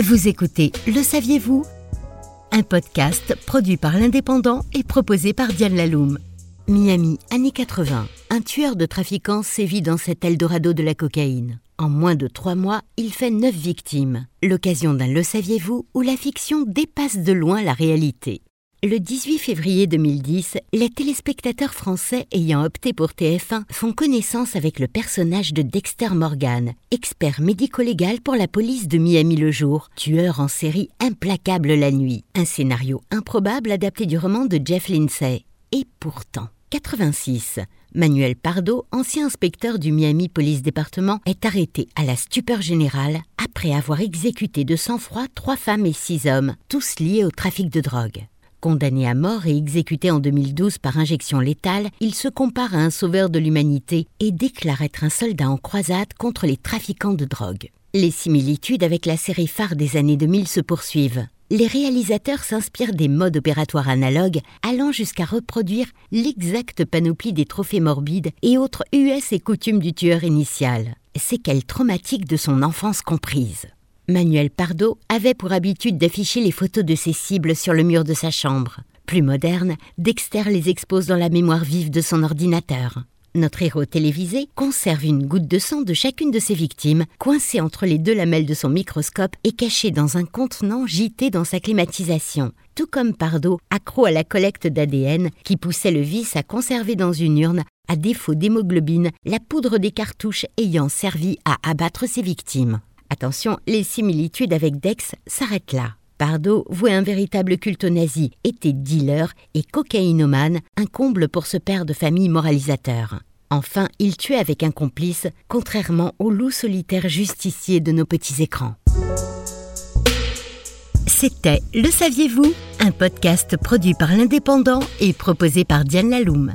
Vous écoutez Le saviez-vous? Un podcast produit par l'Indépendant et proposé par Diane Laloum. Miami, années 80. Un tueur de trafiquants sévit dans cet Eldorado de la cocaïne. En moins de trois mois, il fait neuf victimes. L'occasion d'un Le saviez-vous où la fiction dépasse de loin la réalité. Le 18 février 2010, les téléspectateurs français ayant opté pour TF1 font connaissance avec le personnage de Dexter Morgan, expert médico-légal pour la police de Miami le jour, tueur en série implacable la nuit. Un scénario improbable adapté du roman de Jeff Lindsay. Et pourtant, 86. Manuel Pardo, ancien inspecteur du Miami Police Département, est arrêté à la stupeur générale après avoir exécuté de sang-froid trois femmes et six hommes, tous liés au trafic de drogue. Condamné à mort et exécuté en 2012 par injection létale, il se compare à un sauveur de l'humanité et déclare être un soldat en croisade contre les trafiquants de drogue. Les similitudes avec la série phare des années 2000 se poursuivent. Les réalisateurs s'inspirent des modes opératoires analogues allant jusqu'à reproduire l'exacte panoplie des trophées morbides et autres US et coutumes du tueur initial, séquelles traumatiques de son enfance comprise. Manuel Pardo avait pour habitude d'afficher les photos de ses cibles sur le mur de sa chambre. Plus moderne, Dexter les expose dans la mémoire vive de son ordinateur. Notre héros télévisé conserve une goutte de sang de chacune de ses victimes, coincée entre les deux lamelles de son microscope et cachée dans un contenant gité dans sa climatisation, tout comme Pardo, accro à la collecte d'ADN, qui poussait le vice à conserver dans une urne, à défaut d'hémoglobine, la poudre des cartouches ayant servi à abattre ses victimes. Attention, les similitudes avec Dex s'arrêtent là. Pardo vouait un véritable culte nazi, était dealer et cocaïnomane, un comble pour ce père de famille moralisateur. Enfin, il tuait avec un complice, contrairement au loup solitaire justicier de nos petits écrans. C'était Le Saviez-vous? Un podcast produit par l'Indépendant et proposé par Diane Laloum.